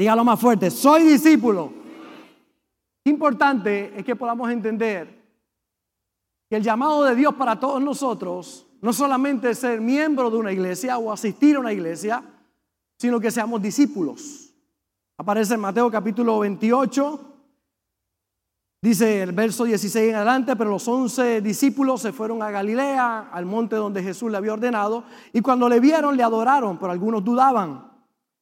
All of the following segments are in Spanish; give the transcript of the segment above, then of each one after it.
Dígalo más fuerte, soy discípulo. Importante es que podamos entender que el llamado de Dios para todos nosotros no solamente es ser miembro de una iglesia o asistir a una iglesia, sino que seamos discípulos. Aparece en Mateo capítulo 28, dice el verso 16 en adelante, pero los once discípulos se fueron a Galilea, al monte donde Jesús le había ordenado, y cuando le vieron le adoraron, pero algunos dudaban.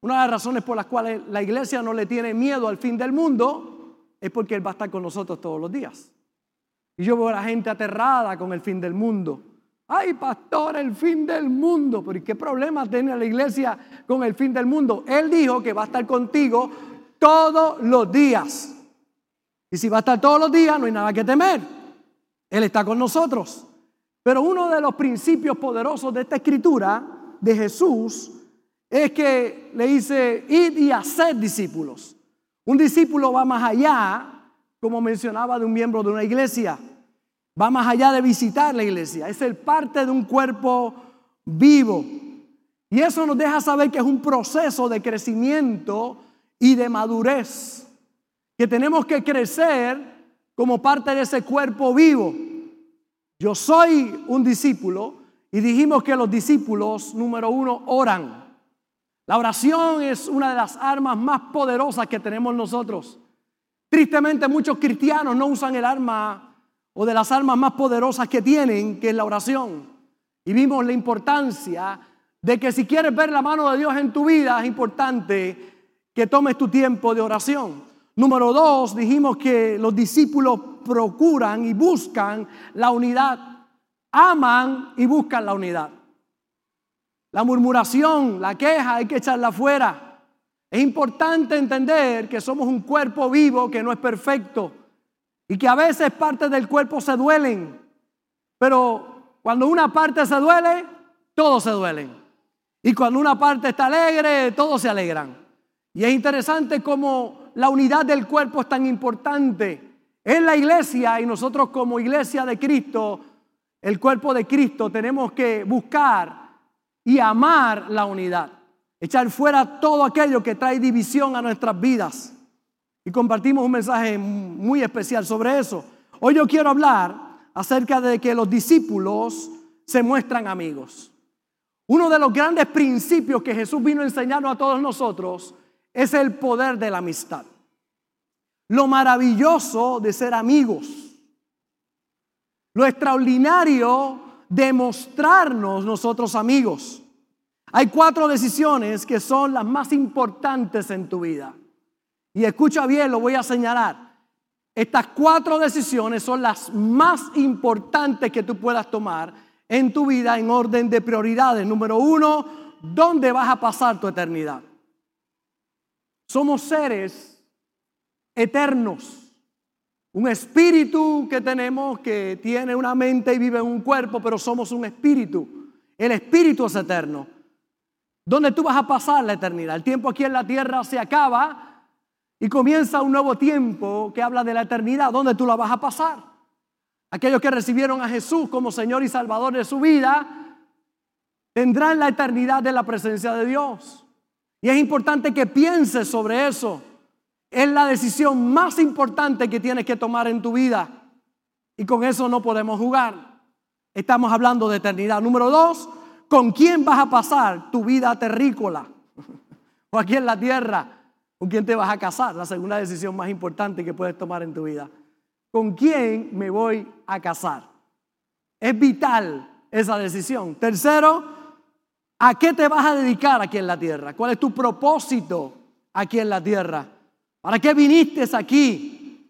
Una de las razones por las cuales la iglesia no le tiene miedo al fin del mundo es porque Él va a estar con nosotros todos los días. Y yo veo a la gente aterrada con el fin del mundo. Ay, pastor, el fin del mundo. Pero ¿y qué problema tiene la iglesia con el fin del mundo? Él dijo que va a estar contigo todos los días. Y si va a estar todos los días, no hay nada que temer. Él está con nosotros. Pero uno de los principios poderosos de esta escritura de Jesús es que le dice, id y hacer discípulos. Un discípulo va más allá, como mencionaba, de un miembro de una iglesia. Va más allá de visitar la iglesia. Es el parte de un cuerpo vivo. Y eso nos deja saber que es un proceso de crecimiento y de madurez. Que tenemos que crecer como parte de ese cuerpo vivo. Yo soy un discípulo y dijimos que los discípulos, número uno, oran. La oración es una de las armas más poderosas que tenemos nosotros. Tristemente muchos cristianos no usan el arma o de las armas más poderosas que tienen, que es la oración. Y vimos la importancia de que si quieres ver la mano de Dios en tu vida, es importante que tomes tu tiempo de oración. Número dos, dijimos que los discípulos procuran y buscan la unidad, aman y buscan la unidad. La murmuración, la queja, hay que echarla fuera. Es importante entender que somos un cuerpo vivo que no es perfecto y que a veces partes del cuerpo se duelen. Pero cuando una parte se duele, todos se duelen. Y cuando una parte está alegre, todos se alegran. Y es interesante cómo la unidad del cuerpo es tan importante. En la iglesia y nosotros como iglesia de Cristo, el cuerpo de Cristo, tenemos que buscar y amar la unidad. Echar fuera todo aquello que trae división a nuestras vidas. Y compartimos un mensaje muy especial sobre eso. Hoy yo quiero hablar acerca de que los discípulos se muestran amigos. Uno de los grandes principios que Jesús vino a enseñarnos a todos nosotros es el poder de la amistad. Lo maravilloso de ser amigos. Lo extraordinario demostrarnos nosotros amigos. Hay cuatro decisiones que son las más importantes en tu vida. Y escucha bien, lo voy a señalar. Estas cuatro decisiones son las más importantes que tú puedas tomar en tu vida en orden de prioridades. Número uno, ¿dónde vas a pasar tu eternidad? Somos seres eternos. Un espíritu que tenemos que tiene una mente y vive en un cuerpo, pero somos un espíritu. El espíritu es eterno. ¿Dónde tú vas a pasar la eternidad? El tiempo aquí en la tierra se acaba y comienza un nuevo tiempo que habla de la eternidad. ¿Dónde tú la vas a pasar? Aquellos que recibieron a Jesús como Señor y Salvador de su vida tendrán la eternidad de la presencia de Dios. Y es importante que pienses sobre eso es la decisión más importante que tienes que tomar en tu vida. Y con eso no podemos jugar. Estamos hablando de eternidad. Número dos, ¿con quién vas a pasar tu vida terrícola? o aquí en la tierra, ¿con quién te vas a casar? La segunda decisión más importante que puedes tomar en tu vida. ¿Con quién me voy a casar? Es vital esa decisión. Tercero, ¿a qué te vas a dedicar aquí en la tierra? ¿Cuál es tu propósito aquí en la tierra? ¿Para qué viniste aquí?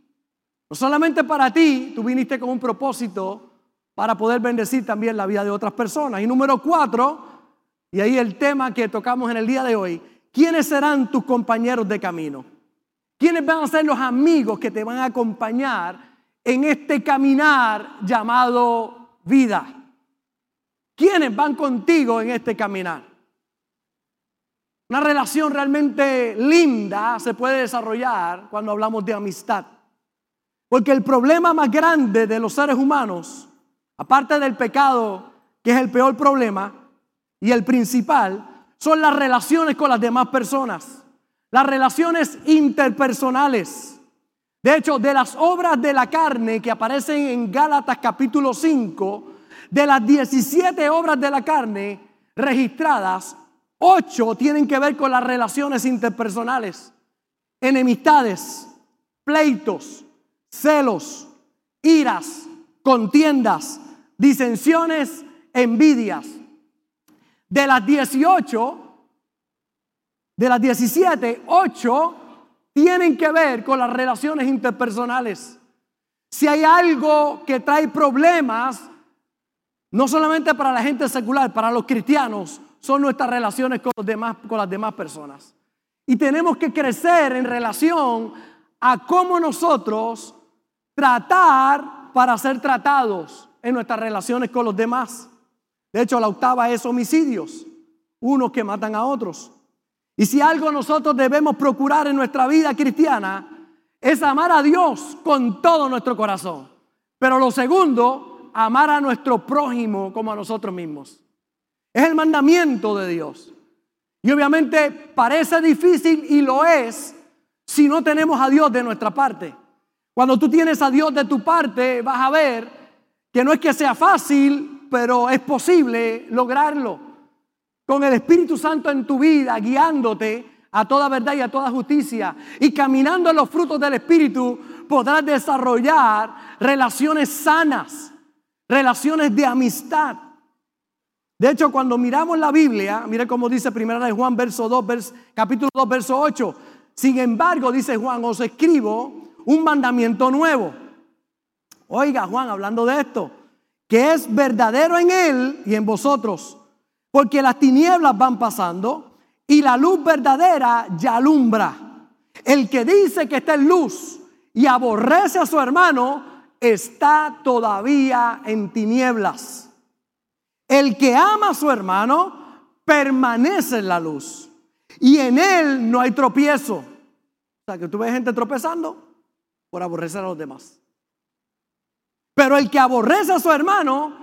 No solamente para ti, tú viniste con un propósito para poder bendecir también la vida de otras personas. Y número cuatro, y ahí el tema que tocamos en el día de hoy, ¿quiénes serán tus compañeros de camino? ¿Quiénes van a ser los amigos que te van a acompañar en este caminar llamado vida? ¿Quiénes van contigo en este caminar? Una relación realmente linda se puede desarrollar cuando hablamos de amistad. Porque el problema más grande de los seres humanos, aparte del pecado, que es el peor problema, y el principal, son las relaciones con las demás personas. Las relaciones interpersonales. De hecho, de las obras de la carne que aparecen en Gálatas capítulo 5, de las 17 obras de la carne registradas, 8 tienen que ver con las relaciones interpersonales, enemistades, pleitos, celos, iras, contiendas, disensiones, envidias. De las 18, de las 17, 8 tienen que ver con las relaciones interpersonales. Si hay algo que trae problemas, no solamente para la gente secular, para los cristianos, son nuestras relaciones con, los demás, con las demás personas. Y tenemos que crecer en relación a cómo nosotros tratar para ser tratados en nuestras relaciones con los demás. De hecho, la octava es homicidios, unos que matan a otros. Y si algo nosotros debemos procurar en nuestra vida cristiana es amar a Dios con todo nuestro corazón. Pero lo segundo, amar a nuestro prójimo como a nosotros mismos. Es el mandamiento de Dios. Y obviamente parece difícil y lo es si no tenemos a Dios de nuestra parte. Cuando tú tienes a Dios de tu parte, vas a ver que no es que sea fácil, pero es posible lograrlo con el Espíritu Santo en tu vida, guiándote a toda verdad y a toda justicia. Y caminando en los frutos del Espíritu, podrás desarrollar relaciones sanas, relaciones de amistad. De hecho, cuando miramos la Biblia, mire cómo dice Primera de Juan, verso 2, capítulo 2, verso 8. Sin embargo, dice Juan, os escribo un mandamiento nuevo. Oiga, Juan, hablando de esto, que es verdadero en él y en vosotros porque las tinieblas van pasando y la luz verdadera ya alumbra. El que dice que está en luz y aborrece a su hermano está todavía en tinieblas. El que ama a su hermano permanece en la luz y en él no hay tropiezo. O sea, que tú ves gente tropezando por aborrecer a los demás. Pero el que aborrece a su hermano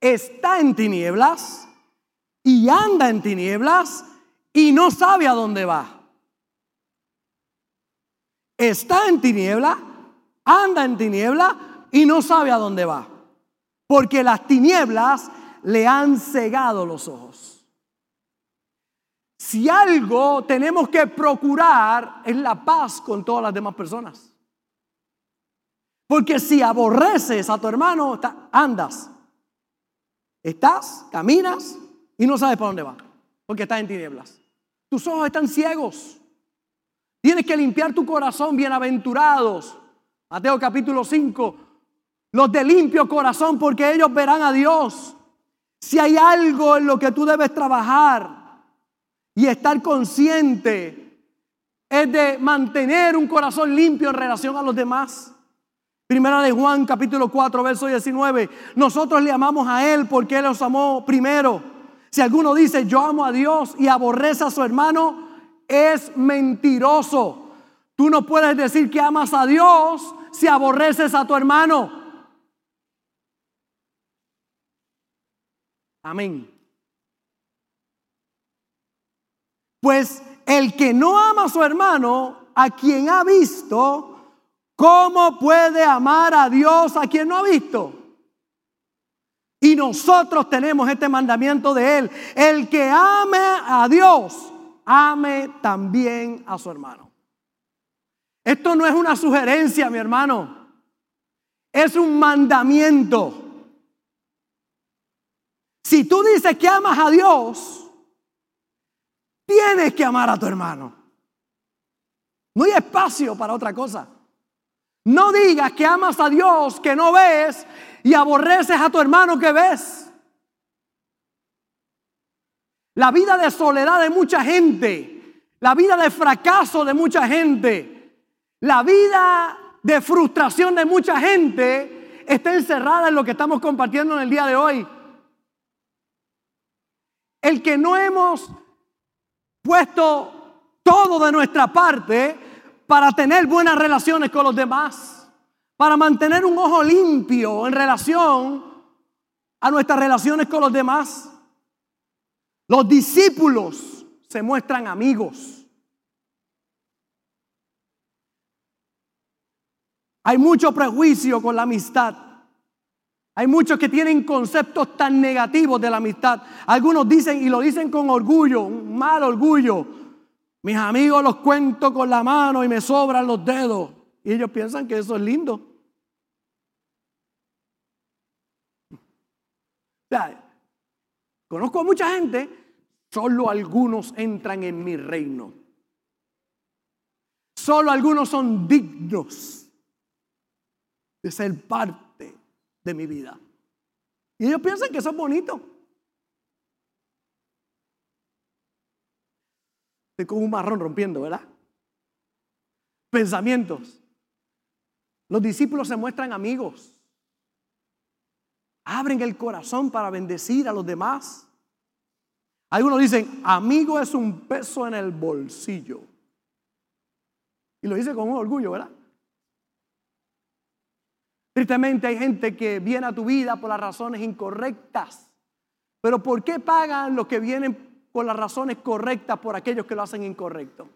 está en tinieblas y anda en tinieblas y no sabe a dónde va. Está en tiniebla, anda en tiniebla y no sabe a dónde va. Porque las tinieblas le han cegado los ojos. Si algo tenemos que procurar es la paz con todas las demás personas. Porque si aborreces a tu hermano, andas, estás, caminas, y no sabes para dónde va, porque estás en tinieblas. Tus ojos están ciegos. Tienes que limpiar tu corazón, bienaventurados. Mateo capítulo 5. Los de limpio corazón, porque ellos verán a Dios. Si hay algo en lo que tú debes trabajar y estar consciente, es de mantener un corazón limpio en relación a los demás. Primera de Juan capítulo 4, verso 19. Nosotros le amamos a Él porque Él nos amó primero. Si alguno dice yo amo a Dios y aborrece a su hermano, es mentiroso. Tú no puedes decir que amas a Dios si aborreces a tu hermano. Amén. Pues el que no ama a su hermano, a quien ha visto, ¿cómo puede amar a Dios a quien no ha visto? Y nosotros tenemos este mandamiento de Él. El que ame a Dios, ame también a su hermano. Esto no es una sugerencia, mi hermano. Es un mandamiento. Si tú dices que amas a Dios, tienes que amar a tu hermano. No hay espacio para otra cosa. No digas que amas a Dios que no ves y aborreces a tu hermano que ves. La vida de soledad de mucha gente, la vida de fracaso de mucha gente, La vida de frustración de mucha gente está encerrada en lo que estamos compartiendo en el día de hoy. El que no hemos puesto todo de nuestra parte para tener buenas relaciones con los demás, para mantener un ojo limpio en relación a nuestras relaciones con los demás. Los discípulos se muestran amigos. Hay mucho prejuicio con la amistad. Hay muchos que tienen conceptos tan negativos de la amistad. Algunos dicen, y lo dicen con orgullo, un mal orgullo, mis amigos los cuento con la mano y me sobran los dedos. Y ellos piensan que eso es lindo. conozco a mucha gente, solo algunos entran en mi reino. Solo algunos son dignos de ser parte de mi vida. Y ellos piensan que eso es bonito. Estoy con un marrón rompiendo, ¿verdad? Pensamientos. Los discípulos se muestran amigos. Abren el corazón para bendecir a los demás. Algunos dicen, amigo es un peso en el bolsillo. Y lo dice con un orgullo, ¿verdad? Tristemente hay gente que viene a tu vida por las razones incorrectas. Pero ¿por qué pagan los que vienen por las razones correctas por aquellos que lo hacen incorrecto?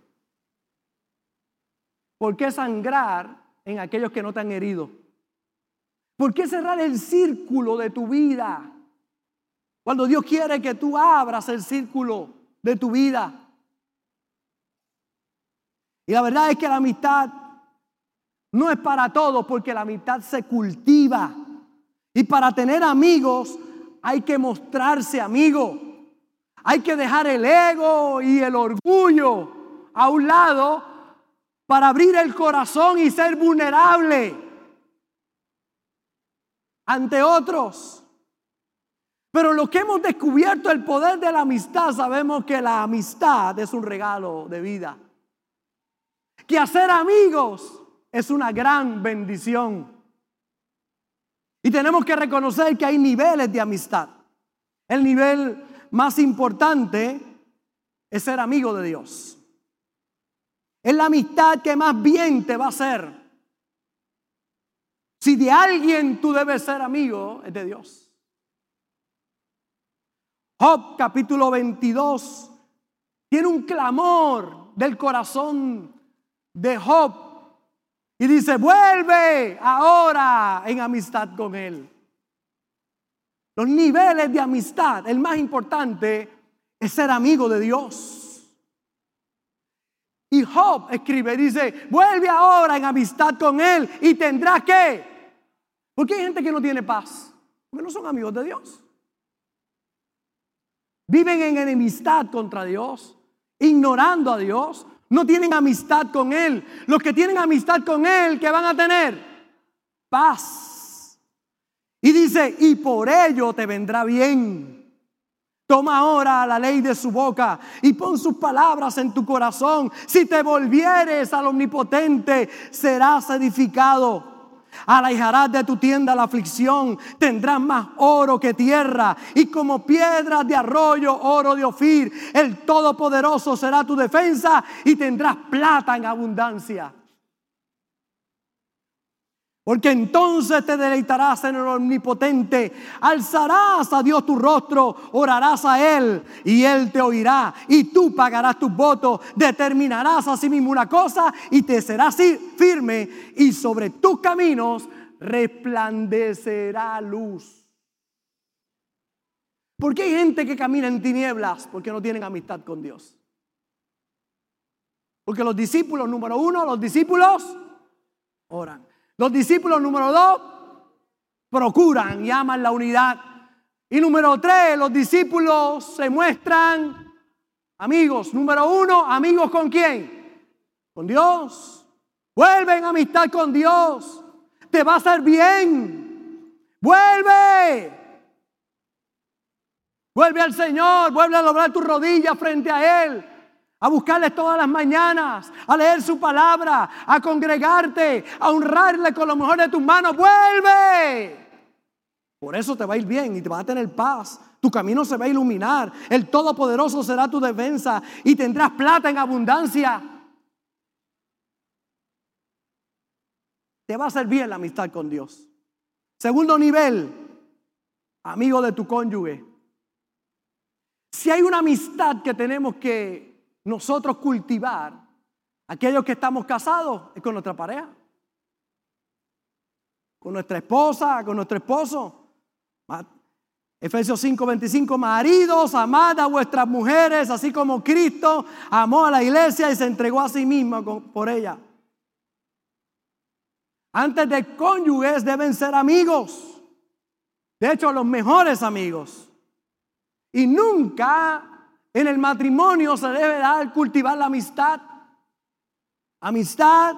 ¿Por qué sangrar en aquellos que no te han herido? ¿Por qué cerrar el círculo de tu vida? Cuando Dios quiere que tú abras el círculo de tu vida. Y la verdad es que la amistad no es para todos porque la amistad se cultiva. Y para tener amigos hay que mostrarse amigo. Hay que dejar el ego y el orgullo a un lado para abrir el corazón y ser vulnerable ante otros. Pero lo que hemos descubierto, el poder de la amistad, sabemos que la amistad es un regalo de vida. Que hacer amigos es una gran bendición. Y tenemos que reconocer que hay niveles de amistad. El nivel más importante es ser amigo de Dios. Es la amistad que más bien te va a hacer. Si de alguien tú debes ser amigo, es de Dios. Job capítulo 22 tiene un clamor del corazón de Job y dice, vuelve ahora en amistad con Él. Los niveles de amistad, el más importante es ser amigo de Dios. Y Job escribe, dice, vuelve ahora en amistad con Él y tendrás que. Porque hay gente que no tiene paz, porque no son amigos de Dios. Viven en enemistad contra Dios, ignorando a Dios, no tienen amistad con Él. Los que tienen amistad con Él, ¿qué van a tener? Paz. Y dice, y por ello te vendrá bien. Toma ahora la ley de su boca y pon sus palabras en tu corazón. Si te volvieres al omnipotente, serás edificado. Alejarás de tu tienda la aflicción, tendrás más oro que tierra, y como piedras de arroyo, oro de Ofir, el Todopoderoso será tu defensa y tendrás plata en abundancia. Porque entonces te deleitarás en el omnipotente, alzarás a Dios tu rostro, orarás a Él y Él te oirá y tú pagarás tus votos, determinarás a sí mismo una cosa y te serás firme y sobre tus caminos resplandecerá luz. ¿Por qué hay gente que camina en tinieblas? Porque no tienen amistad con Dios. Porque los discípulos, número uno, los discípulos oran. Los discípulos número dos procuran y aman la unidad. Y número tres, los discípulos se muestran amigos. Número uno, amigos con quién? Con Dios. Vuelven amistad con Dios. Te va a hacer bien. Vuelve. Vuelve al Señor. Vuelve a lograr tu rodilla frente a Él. A buscarle todas las mañanas, a leer su palabra, a congregarte, a honrarle con lo mejor de tus manos. Vuelve. Por eso te va a ir bien y te va a tener paz. Tu camino se va a iluminar. El Todopoderoso será tu defensa y tendrás plata en abundancia. Te va a hacer bien la amistad con Dios. Segundo nivel, amigo de tu cónyuge. Si hay una amistad que tenemos que nosotros cultivar, aquellos que estamos casados, es con nuestra pareja. Con nuestra esposa, con nuestro esposo. Efesios 5:25, maridos, amad a vuestras mujeres, así como Cristo amó a la iglesia y se entregó a sí mismo por ella. Antes de cónyuges deben ser amigos. De hecho, los mejores amigos. Y nunca en el matrimonio se debe dar cultivar la amistad. Amistad,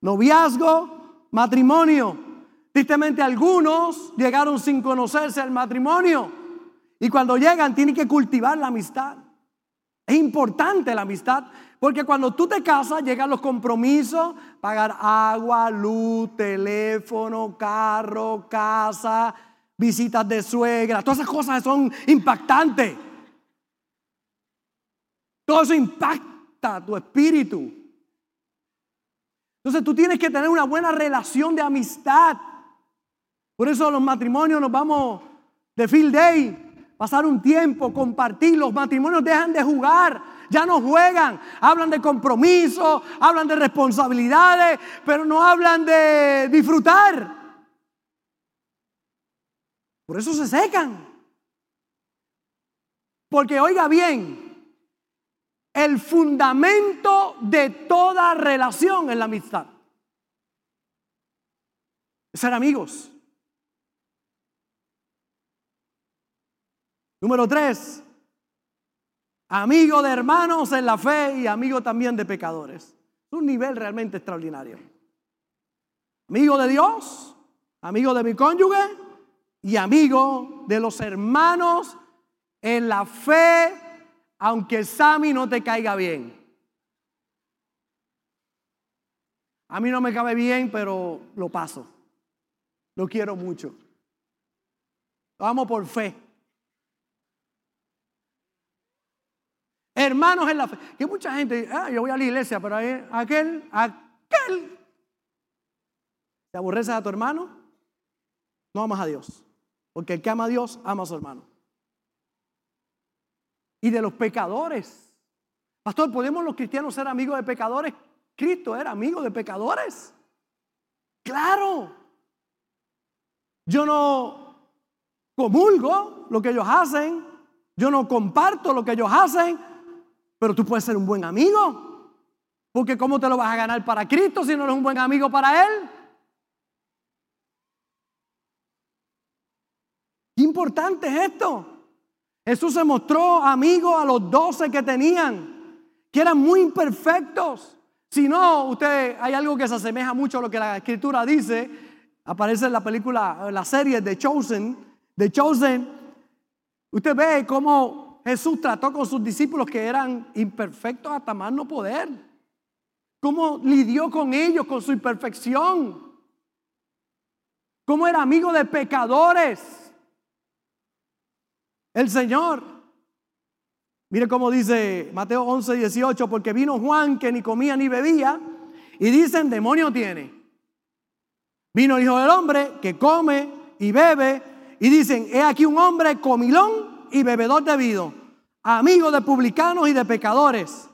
noviazgo, matrimonio. Tristemente algunos llegaron sin conocerse al matrimonio y cuando llegan tienen que cultivar la amistad. Es importante la amistad porque cuando tú te casas llegan los compromisos, pagar agua, luz, teléfono, carro, casa, visitas de suegra, todas esas cosas son impactantes. Todo eso impacta tu espíritu. Entonces tú tienes que tener una buena relación de amistad. Por eso los matrimonios nos vamos de field day, pasar un tiempo, compartir. Los matrimonios dejan de jugar, ya no juegan. Hablan de compromiso, hablan de responsabilidades, pero no hablan de disfrutar. Por eso se secan. Porque oiga bien, el fundamento de toda relación es la amistad. ser amigos. Número tres, amigo de hermanos en la fe y amigo también de pecadores. Es un nivel realmente extraordinario. Amigo de Dios, amigo de mi cónyuge y amigo de los hermanos en la fe, aunque Sammy no te caiga bien. A mí no me cabe bien, pero lo paso. Lo quiero mucho. Amo por fe. Hermanos en la fe. Que mucha gente, ah, yo voy a la iglesia, pero aquel, aquel. ¿Te aborreces a tu hermano? No amas a Dios. Porque el que ama a Dios, ama a su hermano. Y de los pecadores. Pastor, ¿podemos los cristianos ser amigos de pecadores? Cristo era amigo de pecadores. Claro. Yo no comulgo lo que ellos hacen. Yo no comparto lo que ellos hacen. Pero tú puedes ser un buen amigo. Porque ¿cómo te lo vas a ganar para Cristo si no eres un buen amigo para Él? Qué importante es esto. Jesús se mostró amigo a los doce que tenían, que eran muy imperfectos. Si no, usted hay algo que se asemeja mucho a lo que la escritura dice. Aparece en la película, en la serie de Chosen, de Chosen. Usted ve cómo Jesús trató con sus discípulos que eran imperfectos hasta más no poder. Cómo lidió con ellos, con su imperfección. Cómo era amigo de pecadores. El Señor. Mire cómo dice Mateo 11, 18, porque vino Juan que ni comía ni bebía y dicen, demonio tiene. Vino el Hijo del Hombre que come y bebe y dicen, he aquí un hombre comilón y bebedor de vino, amigo de publicanos y de pecadores,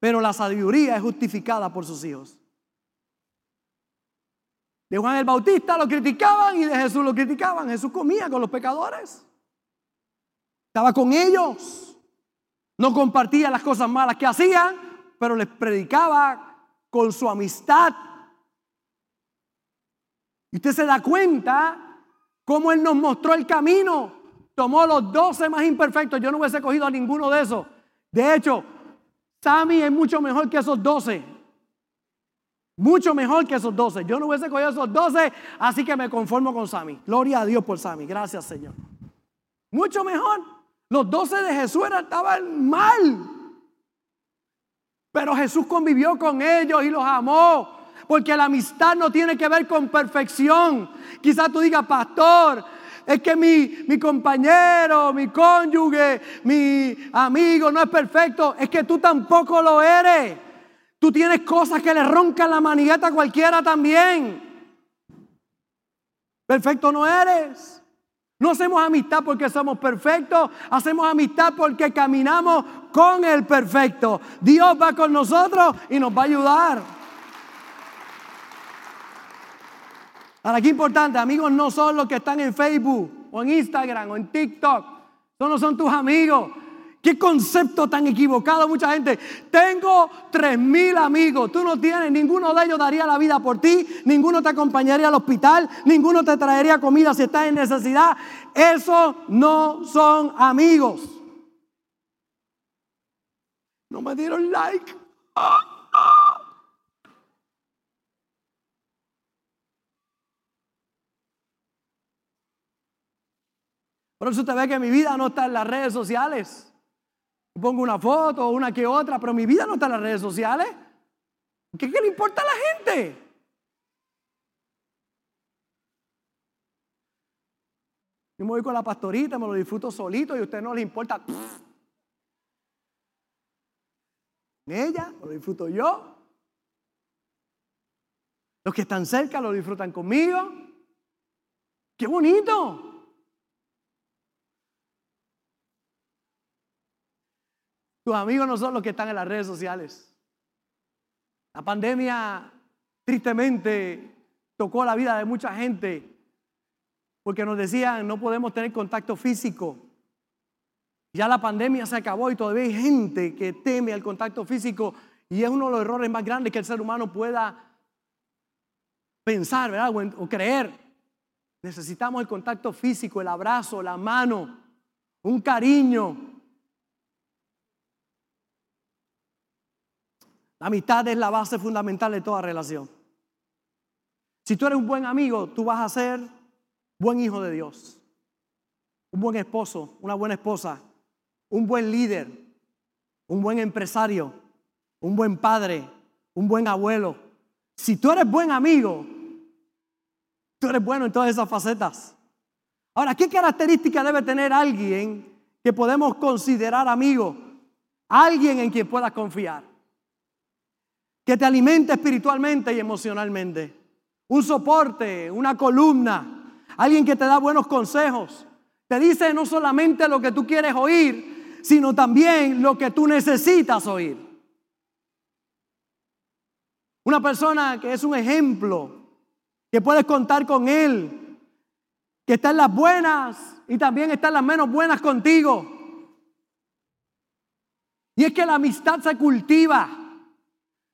pero la sabiduría es justificada por sus hijos. De Juan el Bautista lo criticaban y de Jesús lo criticaban. Jesús comía con los pecadores. Estaba con ellos. No compartía las cosas malas que hacían, pero les predicaba con su amistad. Y usted se da cuenta cómo Él nos mostró el camino. Tomó los doce más imperfectos. Yo no hubiese cogido a ninguno de esos. De hecho, Sammy es mucho mejor que esos doce. Mucho mejor que esos doce. Yo no hubiese cogido esos doce, así que me conformo con Sammy. Gloria a Dios por Sammy. Gracias, Señor. Mucho mejor. Los doce de Jesús estaban mal. Pero Jesús convivió con ellos y los amó. Porque la amistad no tiene que ver con perfección. Quizás tú digas, pastor, es que mi, compañero, mi cónyuge, mi amigo no es perfecto. Es que tú tampoco lo eres. Tú tienes cosas que le roncan la manigueta a cualquiera también. Perfecto no eres. No hacemos amistad porque somos perfectos, hacemos amistad porque caminamos con el perfecto. Dios va con nosotros y nos va a ayudar. Ahora, qué importante, amigos no son los que están en Facebook o en Instagram o en TikTok. Son no son tus amigos. Qué concepto tan equivocado mucha gente. Tengo tres mil amigos. Tú no tienes, ninguno de ellos daría la vida por ti, ninguno te acompañaría al hospital, ninguno te traería comida si estás en necesidad. Esos no son amigos. No me dieron like. Por eso usted ve que mi vida no está en las redes sociales. Pongo una foto, una que otra, pero mi vida no está en las redes sociales. ¿Qué, le importa a la gente? Yo me voy con la pastorita, me lo disfruto solito y a usted no le importa. Ella, lo disfruto yo. Los que están cerca lo disfrutan conmigo. ¡Qué bonito! Tus amigos no son los que están en las redes sociales. La pandemia tristemente tocó la vida de mucha gente porque nos decían no podemos tener contacto físico. Ya la pandemia se acabó y todavía hay gente que teme al contacto físico y es uno de los errores más grandes que el ser humano pueda pensar, ¿verdad? O, creer. Necesitamos el contacto físico, el abrazo, la mano, un cariño, amistad es la base fundamental de toda relación. Si tú eres un buen amigo, tú vas a ser buen hijo de Dios, un buen esposo, una buena esposa, un buen líder, un buen empresario, un buen padre, un buen abuelo. Si tú eres buen amigo, tú eres bueno en todas esas facetas. Ahora, ¿qué característica debe tener alguien que podemos considerar amigo? Alguien en quien puedas confiar que te alimente espiritualmente y emocionalmente. Un soporte, una columna, alguien que te da buenos consejos. Te dice no solamente lo que tú quieres oír, sino también lo que tú necesitas oír. Una persona que es un ejemplo, que puedes contar con él, que está en las buenas y también está en las menos buenas contigo. Y es que la amistad se cultiva.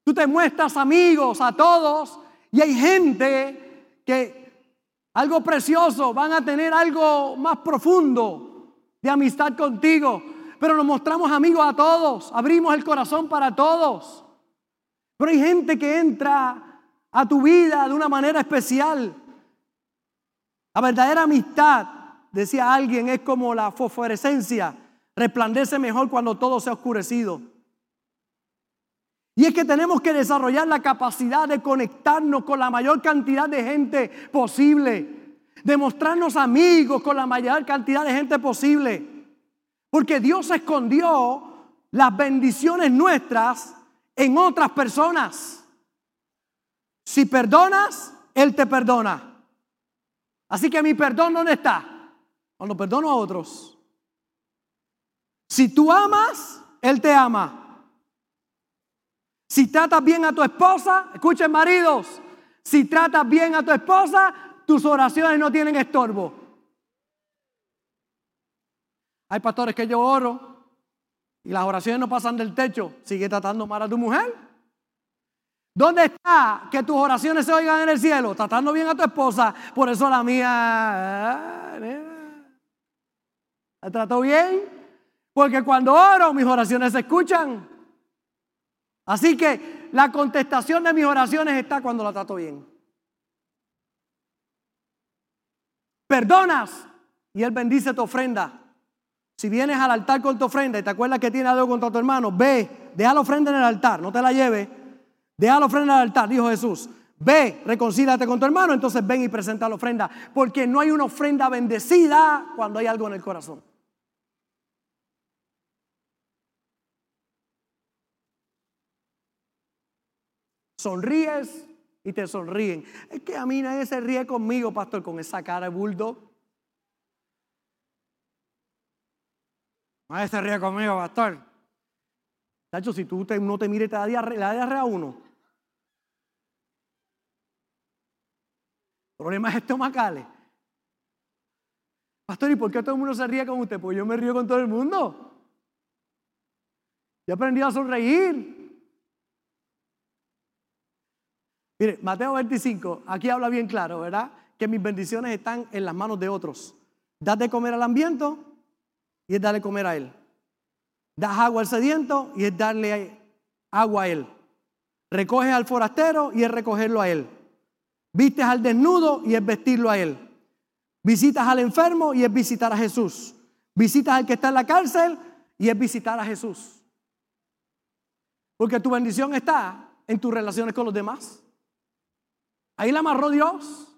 Tú te muestras amigos a todos y hay gente que algo precioso, van a tener algo más profundo de amistad contigo. Pero nos mostramos amigos a todos, abrimos el corazón para todos. Pero hay gente que entra a tu vida de una manera especial. La verdadera amistad, decía alguien, es como la fosforescencia, resplandece mejor cuando todo se ha oscurecido. Y es que tenemos que desarrollar la capacidad de conectarnos con la mayor cantidad de gente posible. De mostrarnos amigos con la mayor cantidad de gente posible. Porque Dios escondió las bendiciones nuestras en otras personas. Si perdonas, Él te perdona. Así que mi perdón, ¿dónde está? Cuando perdono a otros. Si tú amas, Él te ama. Si tratas bien a tu esposa, escuchen maridos, si tratas bien a tu esposa, tus oraciones no tienen estorbo. Hay pastores que yo oro y las oraciones no pasan del techo. Sigue tratando mal a tu mujer. ¿Dónde está que tus oraciones se oigan en el cielo? Tratando bien a tu esposa. Por eso la mía. Eh, ¿La trato bien? Porque cuando oro, mis oraciones se escuchan. Así que la contestación de mis oraciones está cuando la trato bien. Perdonas y Él bendice tu ofrenda. Si vienes al altar con tu ofrenda y te acuerdas que tiene algo contra tu hermano, ve deja la ofrenda en el altar, no te la lleves. Deja la ofrenda en el altar, dijo Jesús. Ve, reconcílate con tu hermano, entonces ven y presenta la ofrenda. Porque no hay una ofrenda bendecida cuando hay algo en el corazón. Sonríes y te sonríen. Es que a mí nadie se ríe conmigo, pastor, con esa cara de bulldog. Nadie se ríe conmigo, pastor. Tacho, si tú no te mire, te da diarrea, le da diarrea a uno. Problemas estomacales. Pastor, ¿y por qué todo el mundo se ríe con usted? Pues yo me río con todo el mundo. Yo aprendí a sonreír. Mire, Mateo 25, aquí habla bien claro, ¿verdad? Que mis bendiciones están en las manos de otros. Das de comer al hambriento y es darle comer a él. Das agua al sediento y es darle agua a él. Recoges al forastero y es recogerlo a él. Vistes al desnudo y es vestirlo a él. Visitas al enfermo y es visitar a Jesús. Visitas al que está en la cárcel y es visitar a Jesús. Porque tu bendición está en tus relaciones con los demás. Ahí la amarró Dios.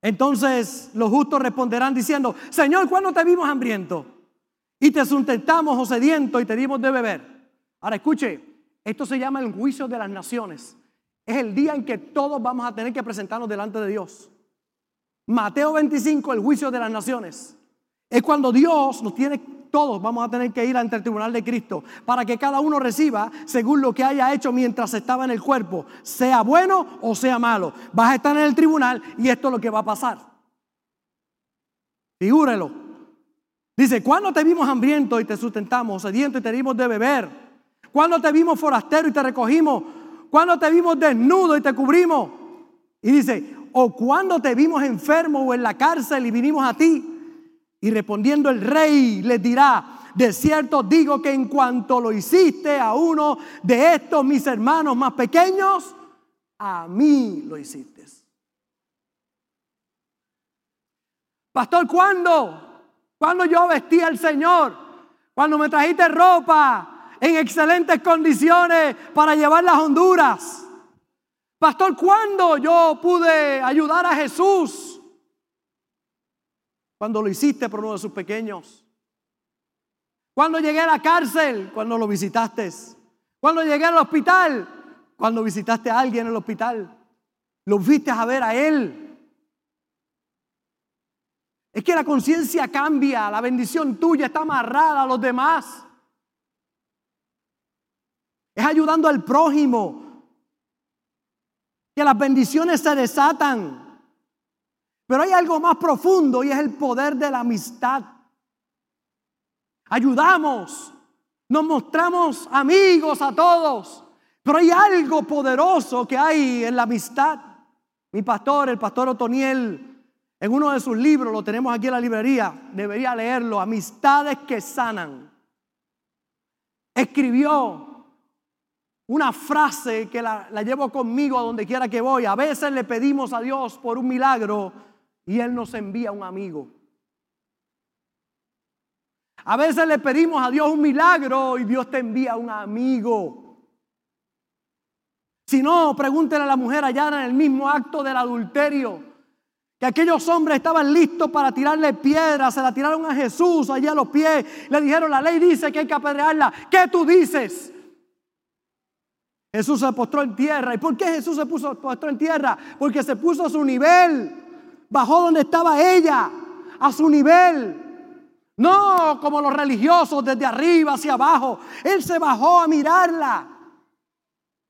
Entonces los justos responderán diciendo, Señor, ¿cuándo te vimos hambriento? Y te sustentamos o sediento y te dimos de beber. Ahora escuche, esto se llama el juicio de las naciones. Es el día en que todos vamos a tener que presentarnos delante de Dios. Mateo 25, el juicio de las naciones. Es cuando Dios nos tiene todos vamos a tener que ir ante el tribunal de Cristo para que cada uno reciba según lo que haya hecho mientras estaba en el cuerpo, sea bueno o sea malo. Vas a estar en el tribunal y esto es lo que va a pasar. Figúrelo. Dice, ¿cuándo te vimos hambriento y te sustentamos, sediento y te dimos de beber? ¿Cuándo te vimos forastero y te recogimos? ¿Cuándo te vimos desnudo y te cubrimos? Y dice, ¿o cuándo te vimos enfermo o en la cárcel y vinimos a ti? Y respondiendo el rey les dirá, de cierto digo que en cuanto lo hiciste a uno de estos mis hermanos más pequeños, a mí lo hiciste. Pastor, ¿cuándo? Cuando yo vestí al Señor, cuando me trajiste ropa en excelentes condiciones para llevar las Honduras. Pastor, ¿cuándo yo pude ayudar a Jesús? Cuando lo hiciste por uno de sus pequeños. Cuando llegué a la cárcel, cuando lo visitaste. Cuando llegué al hospital, cuando visitaste a alguien en el hospital. Lo fuiste a ver a él. Es que la conciencia cambia, la bendición tuya está amarrada a los demás. Es ayudando al prójimo. Que las bendiciones se desatan. Pero hay algo más profundo y es el poder de la amistad. Ayudamos, nos mostramos amigos a todos, pero hay algo poderoso que hay en la amistad. Mi pastor, el pastor Otoniel, en uno de sus libros, lo tenemos aquí en la librería, debería leerlo, Amistades que sanan. Escribió una frase que la, la llevo conmigo a donde quiera que voy. A veces le pedimos a Dios por un milagro y Él nos envía un amigo. A veces le pedimos a Dios un milagro y Dios te envía un amigo. Si no, pregúntele a la mujer allá en el mismo acto del adulterio. Que aquellos hombres estaban listos para tirarle piedras, se la tiraron a Jesús allá a los pies. Le dijeron, la ley dice que hay que apedrearla. ¿Qué tú dices? Jesús se postró en tierra. ¿Y por qué Jesús se puso, postró en tierra? Porque se puso a su nivel bajó donde estaba ella, a su nivel. No como los religiosos desde arriba hacia abajo. Él se bajó a mirarla.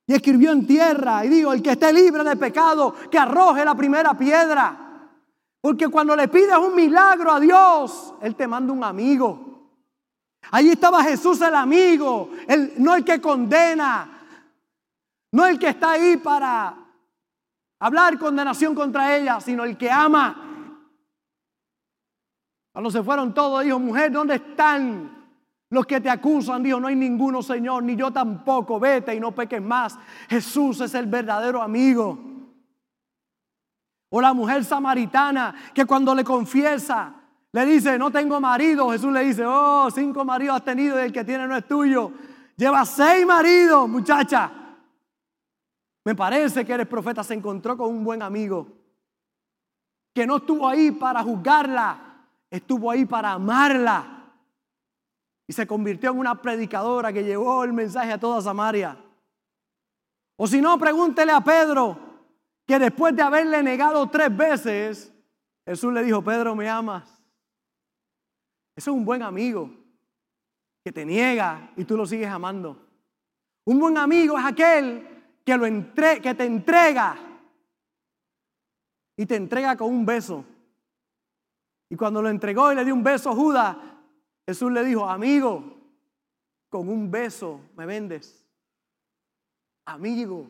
Y escribió en tierra y dijo, el que esté libre de pecado, que arroje la primera piedra. Porque cuando le pides un milagro a Dios, Él te manda un amigo. Allí estaba Jesús el amigo, el, no el que condena, no el que está ahí para hablar condenación contra ella, sino el que ama. Cuando se fueron todos, dijo, mujer, ¿dónde están los que te acusan? Dijo, no hay ninguno, Señor, ni yo tampoco, vete y no peques más. Jesús es el verdadero amigo. O la mujer samaritana que cuando le confiesa le dice, no tengo marido. Jesús le dice, oh, cinco maridos has tenido y el que tiene no es tuyo. Lleva seis maridos, muchacha. Me parece que eres profeta. Se encontró con un buen amigo que no estuvo ahí para juzgarla, estuvo ahí para amarla. Y se convirtió en una predicadora que llevó el mensaje a toda Samaria. O si no, pregúntele a Pedro, que después de haberle negado tres veces, Jesús le dijo, Pedro, ¿me amas? Ese es un buen amigo que te niega y tú lo sigues amando. Un buen amigo es aquel que, lo que te entrega y te entrega con un beso. Y cuando lo entregó y le dio un beso a Judas, Jesús le dijo, amigo, con un beso me vendes. Amigo.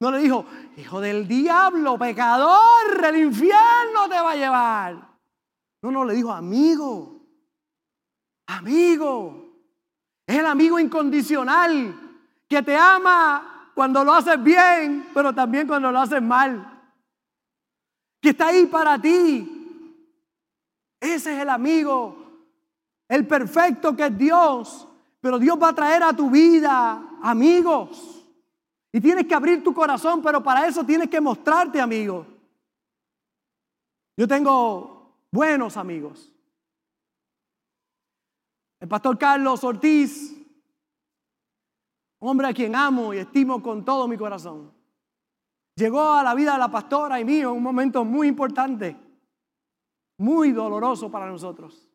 No le dijo, hijo del diablo, pecador, el infierno te va a llevar. No, no, le dijo, amigo, amigo. Es el amigo incondicional que te ama cuando lo haces bien, pero también cuando lo haces mal. Que está ahí para ti. Ese es el amigo, el perfecto que es Dios. Pero Dios va a traer a tu vida amigos y tienes que abrir tu corazón, pero para eso tienes que mostrarte amigo. Yo tengo buenos amigos. El pastor Carlos Ortiz, hombre a quien amo y estimo con todo mi corazón, llegó a la vida de la pastora y mío un momento muy importante, muy doloroso para nosotros,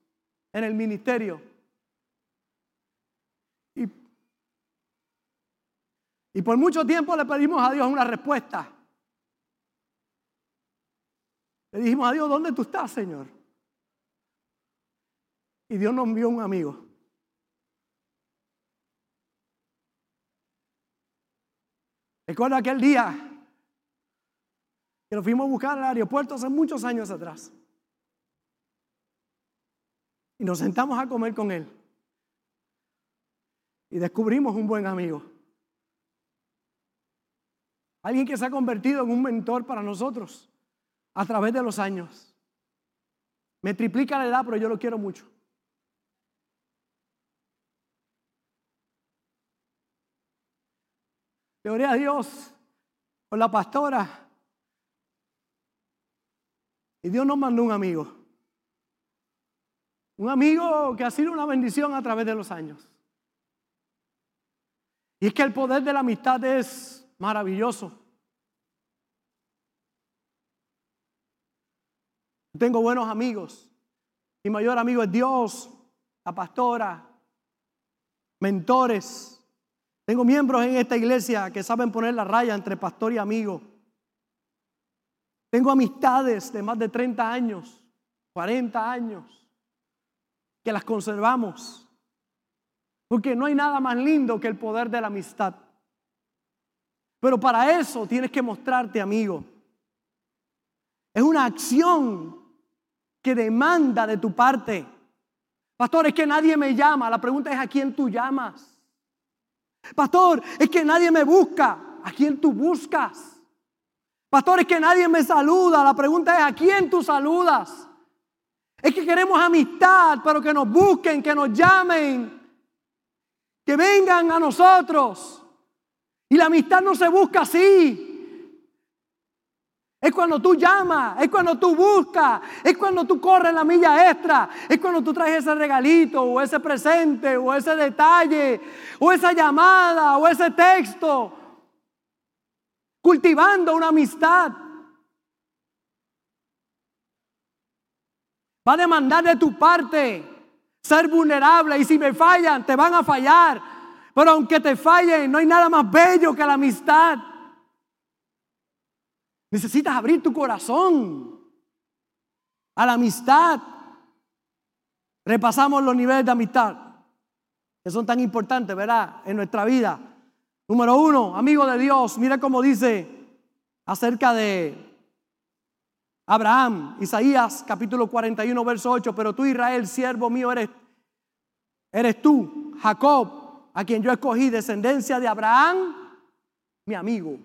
en el ministerio. Y por mucho tiempo le pedimos a Dios una respuesta. Le dijimos a Dios, ¿dónde tú estás, Señor? Y Dios nos envió un amigo. Recuerdo aquel día que nos fuimos a buscar al aeropuerto hace muchos años atrás. Y nos sentamos a comer con él. Y descubrimos un buen amigo. Alguien que se ha convertido en un mentor para nosotros a través de los años. Me triplica la edad, pero yo lo quiero mucho. Gloria a Dios por la pastora. Y Dios nos mandó un amigo. Un amigo que ha sido una bendición a través de los años. Y es que el poder de la amistad es maravilloso. Tengo buenos amigos. Mi mayor amigo es Dios, la pastora, mentores. Tengo miembros en esta iglesia que saben poner la raya entre pastor y amigo. Tengo amistades de más de 30 años, 40 años, que las conservamos. Porque no hay nada más lindo que el poder de la amistad. Pero para eso tienes que mostrarte amigo. Es una acción que demanda de tu parte. Pastor, es que nadie me llama. La pregunta es a quién tú llamas. Pastor, es que nadie me busca. ¿A quién tú buscas? Pastor, es que nadie me saluda. La pregunta es a quién tú saludas. Es que queremos amistad, pero que nos busquen, que nos llamen, que vengan a nosotros. Y la amistad no se busca así. Es cuando tú llamas, es cuando tú buscas, es cuando tú corres la milla extra, es cuando tú traes ese regalito o ese presente o ese detalle o esa llamada o ese texto, cultivando una amistad. Va a demandar de tu parte ser vulnerable y si me fallan, te van a fallar. Pero aunque te fallen, no hay nada más bello que la amistad. Necesitas abrir tu corazón a la amistad. Repasamos los niveles de amistad que son tan importantes, ¿verdad? En nuestra vida. Número uno, amigo de Dios. Mira cómo dice acerca de Abraham, Isaías capítulo 41, verso 8. Pero tú, Israel, siervo mío, eres, eres tú, Jacob a quien yo escogí, descendencia de Abraham, mi amigo.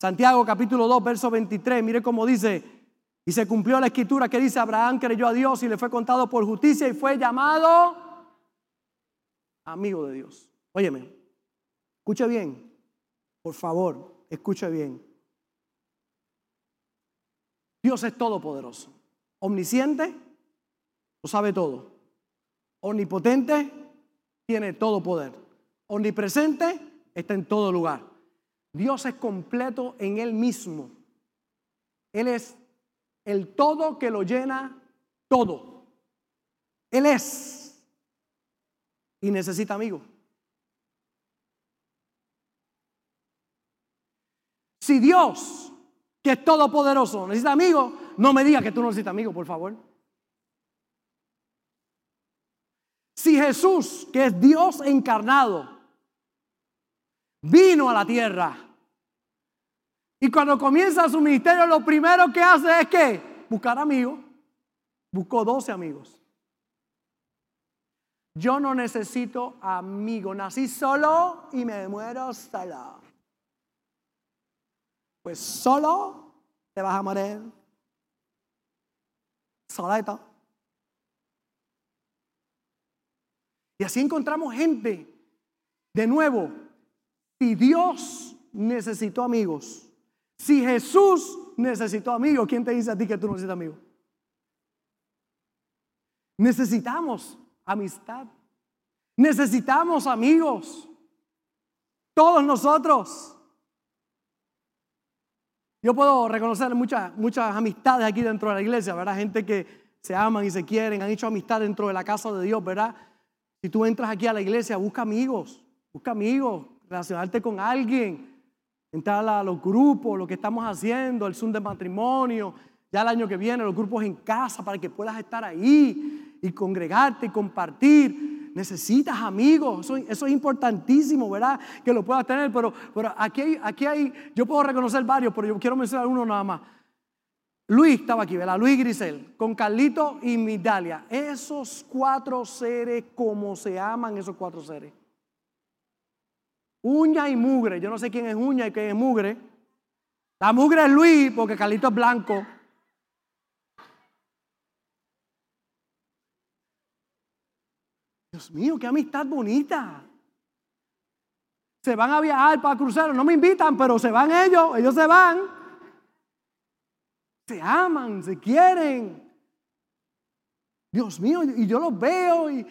Santiago capítulo 2, verso 23, mire cómo dice, Y se cumplió la escritura que dice, Abraham creyó a Dios y le fue contado por justicia y fue llamado amigo de Dios. Óyeme, escuche bien, por favor, escuche bien. Dios es todopoderoso, omnisciente, lo sabe todo, omnipotente, tiene todo poder, omnipresente, está en todo lugar. Dios es completo en Él mismo. Él es el todo que lo llena todo. Él es. Y necesita amigos. Si Dios, que es todopoderoso, necesita amigos, no me diga que tú no necesitas amigos, por favor. Si Jesús, que es Dios encarnado, vino a la tierra y cuando comienza su ministerio, lo primero que hace es que buscar amigos. Buscó 12 amigos. Yo no necesito amigos. Nací solo y me muero solo. Pues solo te vas a morir. Solito. Y así encontramos gente. De nuevo, si Dios necesitó amigos, si Jesús necesitó amigos, ¿quién te dice a ti que tú no necesitas amigos? Necesitamos amistad. Necesitamos amigos. Todos nosotros. Yo puedo reconocer muchas, muchas amistades aquí dentro de la iglesia, ¿verdad? Gente que se aman y se quieren, han hecho amistad dentro de la casa de Dios, ¿verdad? Si tú entras aquí a la iglesia, busca amigos, busca amigos, relacionarte con alguien entrar a los grupos, lo que estamos haciendo, el Zoom de matrimonio, ya el año que viene los grupos en casa para que puedas estar ahí y congregarte y compartir. Necesitas amigos, eso, es importantísimo, ¿verdad? Que lo puedas tener, pero, aquí, hay, aquí hay, yo puedo reconocer varios, pero yo quiero mencionar uno nada más. Luis estaba aquí, ¿verdad? Luis Grisel, con Carlito y Midalia. Esos cuatro seres, como se aman esos cuatro seres. Uña y mugre. Yo no sé quién es uña y quién es mugre. La mugre es Luis porque Carlito es blanco. Dios mío, qué amistad bonita. Se van a viajar para cruzar. No me invitan, pero se van ellos. Ellos se van. Se aman, se quieren. Dios mío, y yo los veo y,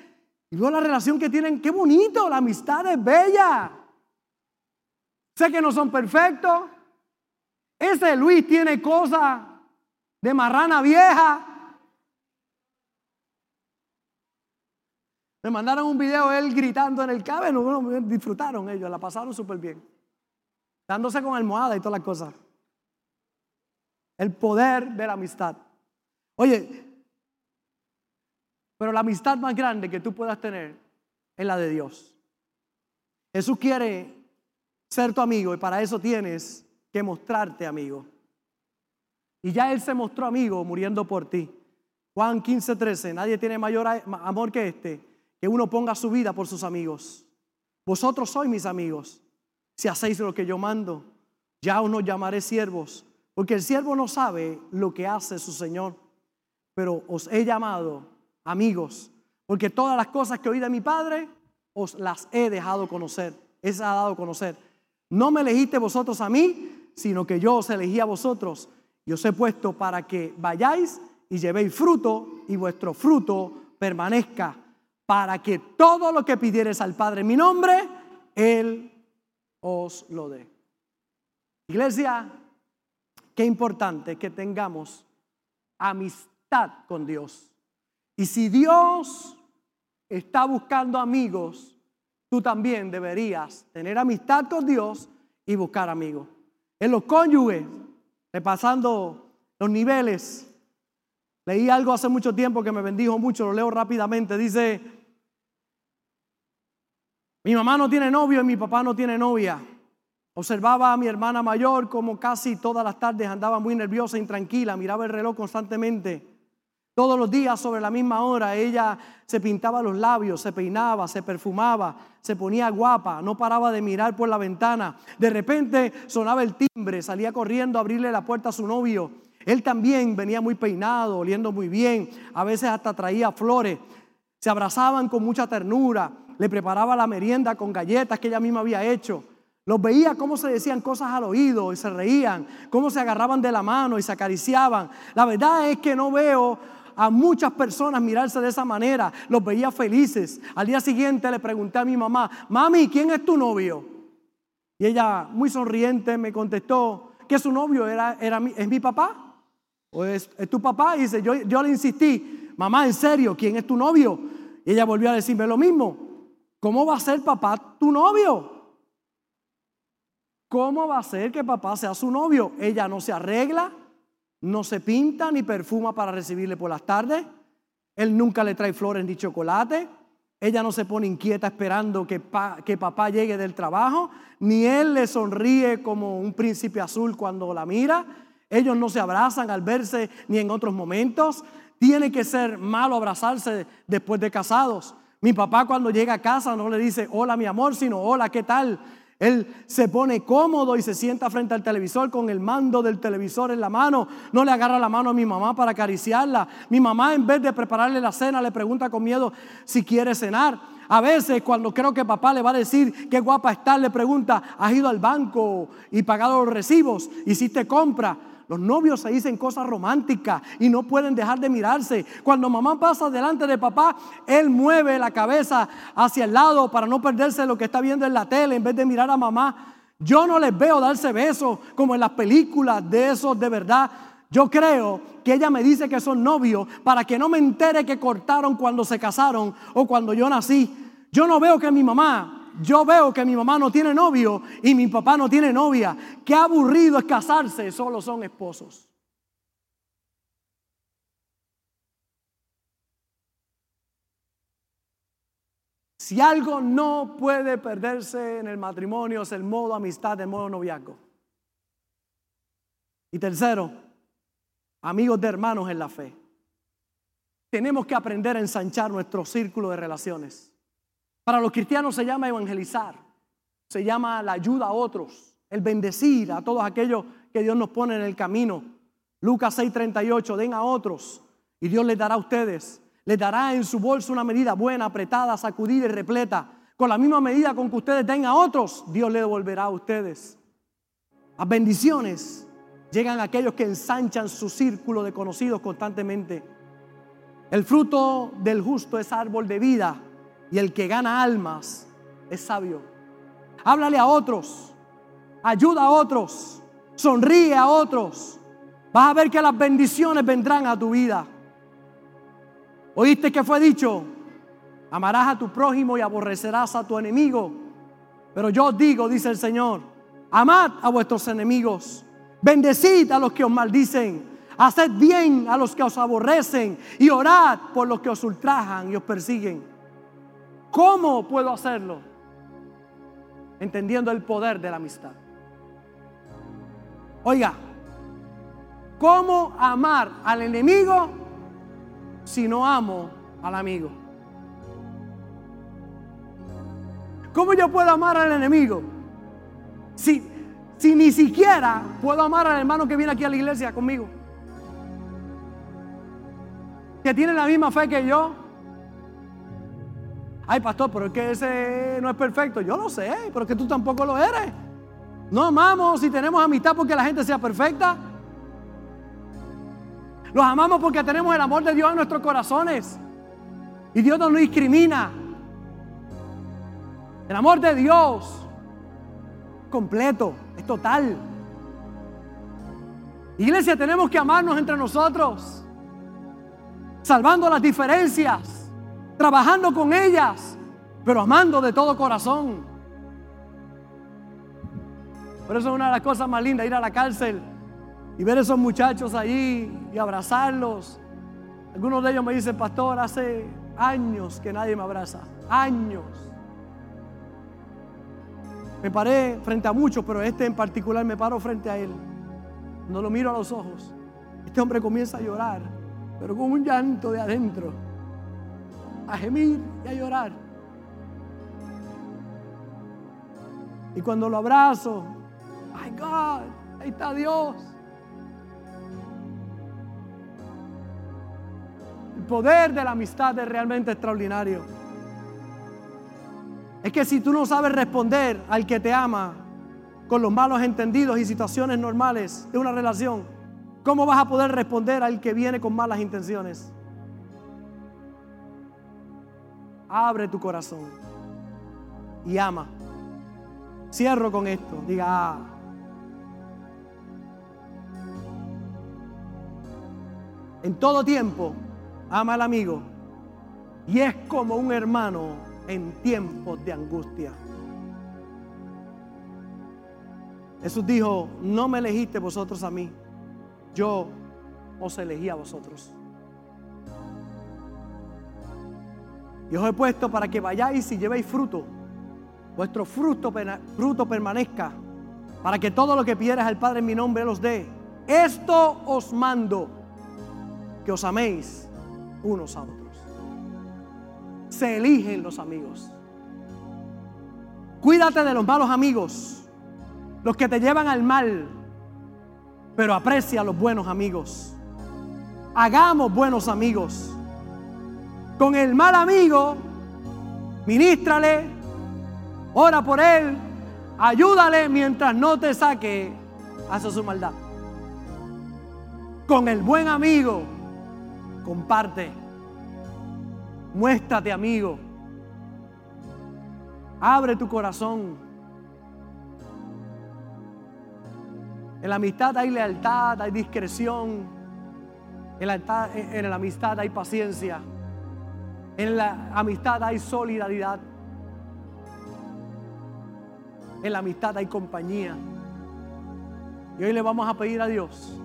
y veo la relación que tienen. Qué bonito, la amistad es bella. Sé que no son perfectos. Ese Luis tiene cosas de marrana vieja. Me mandaron un video de él gritando en el cabello. Bueno, disfrutaron ellos, la pasaron súper bien. Dándose con almohada y todas las cosas. El poder de la amistad. Oye, pero la amistad más grande que tú puedas tener es la de Dios. Jesús quiere ser tu amigo y para eso tienes que mostrarte amigo. Y ya Él se mostró amigo muriendo por ti. Juan 15, 13, nadie tiene mayor amor que este, que uno ponga su vida por sus amigos. Vosotros sois mis amigos, si hacéis lo que yo mando. Ya os no llamaré siervos, porque el siervo no sabe lo que hace su Señor. Pero os he llamado amigos, porque todas las cosas que oí de mi Padre os las he dejado conocer, es ha dado conocer. No me elegiste vosotros a mí, sino que yo os elegí a vosotros y os he puesto para que vayáis y llevéis fruto y vuestro fruto permanezca, para que todo lo que pidieres al Padre en mi nombre, Él os lo dé. Iglesia, qué importante que tengamos amistad con Dios. Y si Dios está buscando amigos, tú también deberías tener amistad con Dios y buscar amigos. En los cónyuges, repasando los niveles, leí algo hace mucho tiempo que me bendijo mucho, lo leo rápidamente. Dice, mi mamá no tiene novio y mi papá no tiene novia. Observaba a mi hermana mayor como casi todas las tardes andaba muy nerviosa, intranquila, miraba el reloj constantemente. Todos los días sobre la misma hora ella se pintaba los labios, se peinaba, se perfumaba, se ponía guapa, no paraba de mirar por la ventana. De repente sonaba el timbre, salía corriendo a abrirle la puerta a su novio. Él también venía muy peinado, oliendo muy bien, a veces hasta traía flores. Se abrazaban con mucha ternura, le preparaba la merienda con galletas que ella misma había hecho. Los veía cómo se decían cosas al oído y se reían, cómo se agarraban de la mano y se acariciaban. La verdad es que no veo a muchas personas mirarse de esa manera. Los veía felices. Al día siguiente le pregunté a mi mamá, mami, ¿quién es tu novio? Y ella, muy sonriente, me contestó que su novio era, era es mi papá. ¿O es, tu papá? Y dice, yo, yo le insistí, mamá, en serio, ¿quién es tu novio? Y ella volvió a decirme lo mismo. ¿Cómo va a ser papá tu novio? ¿Cómo va a ser que papá sea su novio? Ella no se arregla, no se pinta ni perfuma para recibirle por las tardes. Él nunca le trae flores ni chocolate. Ella no se pone inquieta esperando que, que, papá llegue del trabajo, ni él le sonríe como un príncipe azul cuando la mira. Ellos no se abrazan al verse ni en otros momentos. Tiene que ser malo abrazarse después de casados. Mi papá cuando llega a casa no le dice hola mi amor, sino hola, ¿qué tal? Él se pone cómodo y se sienta frente al televisor con el mando del televisor en la mano. No le agarra la mano a mi mamá para acariciarla. Mi mamá en vez de prepararle la cena le pregunta con miedo si quiere cenar. A veces cuando creo que papá le va a decir qué guapa está, le pregunta, ¿has ido al banco y pagado los recibos? ¿Hiciste compra? Los novios se dicen cosas románticas y no pueden dejar de mirarse. Cuando mamá pasa delante de papá, él mueve la cabeza hacia el lado para no perderse lo que está viendo en la tele en vez de mirar a mamá. Yo no les veo darse besos como en las películas de esos de verdad. Yo creo que ella me dice que son novios para que no me entere que cortaron cuando se casaron o cuando yo nací. Yo no veo que mi mamá yo veo que mi mamá no tiene novio y mi papá no tiene novia. Qué aburrido es casarse, solo son esposos. Si algo no puede perderse en el matrimonio es el modo amistad, el modo noviazgo. Y tercero, amigos de hermanos en la fe. Tenemos que aprender a ensanchar nuestro círculo de relaciones. Para los cristianos se llama evangelizar, se llama la ayuda a otros, el bendecir a todos aquellos que Dios nos pone en el camino. Lucas 6:38, den a otros y Dios les dará a ustedes. Les dará en su bolso una medida buena, apretada, sacudida y repleta. Con la misma medida con que ustedes den a otros, Dios le devolverá a ustedes. Las bendiciones llegan a aquellos que ensanchan su círculo de conocidos constantemente. El fruto del justo es árbol de vida y el que gana almas es sabio. Háblale a otros, ayuda a otros, sonríe a otros. Vas a ver que las bendiciones vendrán a tu vida. ¿Oíste que fue dicho? Amarás a tu prójimo y aborrecerás a tu enemigo. Pero yo digo, dice el Señor, amad a vuestros enemigos, bendecid a los que os maldicen, haced bien a los que os aborrecen y orad por los que os ultrajan y os persiguen ¿Cómo puedo hacerlo? Entendiendo el poder de la amistad. Oiga, ¿cómo amar al enemigo si no amo al amigo? ¿Cómo yo puedo amar al enemigo si, si ni siquiera puedo amar al hermano que viene aquí a la iglesia conmigo? Que tiene la misma fe que yo, Ay, pastor, pero es que ese no es perfecto. Yo lo sé, pero es que tú tampoco lo eres. No amamos si tenemos amistad porque la gente sea perfecta. Los amamos porque tenemos el amor de Dios en nuestros corazones. Y Dios no nos discrimina. El amor de Dios completo, es total. Iglesia, tenemos que amarnos entre nosotros, salvando las diferencias trabajando con ellas, pero amando de todo corazón. Por eso es una de las cosas más lindas, ir a la cárcel y ver a esos muchachos allí y abrazarlos. Algunos de ellos me dicen, pastor, hace años que nadie me abraza, años. Me paré frente a muchos, pero este en particular me paro frente a él. No lo miro a los ojos. Este hombre comienza a llorar, pero con un llanto de adentro a gemir y a llorar. Y cuando lo abrazo, my God, ahí está Dios. El poder de la amistad es realmente extraordinario. Es que si tú no sabes responder al que te ama con los malos entendidos y situaciones normales de una relación, ¿cómo vas a poder responder al que viene con malas intenciones? Abre tu corazón y ama. Cierro con esto. Diga, ah. en todo tiempo, ama al amigo y es como un hermano en tiempos de angustia. Jesús dijo, no me elegiste vosotros a mí, yo os elegí a vosotros. Y os he puesto para que vayáis y llevéis fruto, vuestro fruto, fruto permanezca, para que todo lo que pidieras al Padre en mi nombre los dé. Esto os mando, que os améis unos a otros. Se eligen los amigos. Cuídate de los malos amigos, los que te llevan al mal, pero aprecia los buenos amigos. Hagamos buenos amigos. Con el mal amigo, ministrale, ora por él, ayúdale mientras no te saque hacia su maldad. Con el buen amigo, comparte. Muéstrate amigo. Abre tu corazón. En la amistad hay lealtad, hay discreción. En la, en la amistad hay paciencia. En la amistad hay solidaridad. En la amistad hay compañía. Y hoy le vamos a pedir a Dios,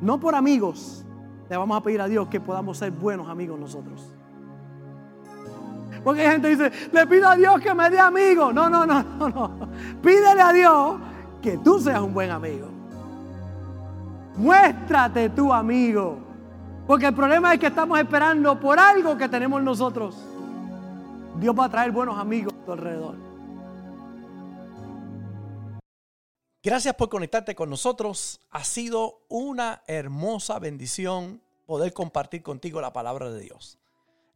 no por amigos, le vamos a pedir a Dios que podamos ser buenos amigos nosotros. Porque hay gente que dice, le pido a Dios que me dé amigos. No, no, no, no, no. Pídele a Dios que tú seas un buen amigo. Muéstrate tu amigo. Porque el problema es que estamos esperando por algo que tenemos nosotros. Dios va a traer buenos amigos a tu alrededor. Gracias por conectarte con nosotros. Ha sido una hermosa bendición poder compartir contigo la palabra de Dios.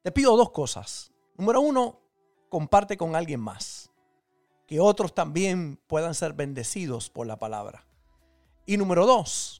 Te pido dos cosas. Número uno, comparte con alguien más. Que otros también puedan ser bendecidos por la palabra. Y número dos,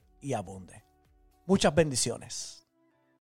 y abunde. Muchas bendiciones.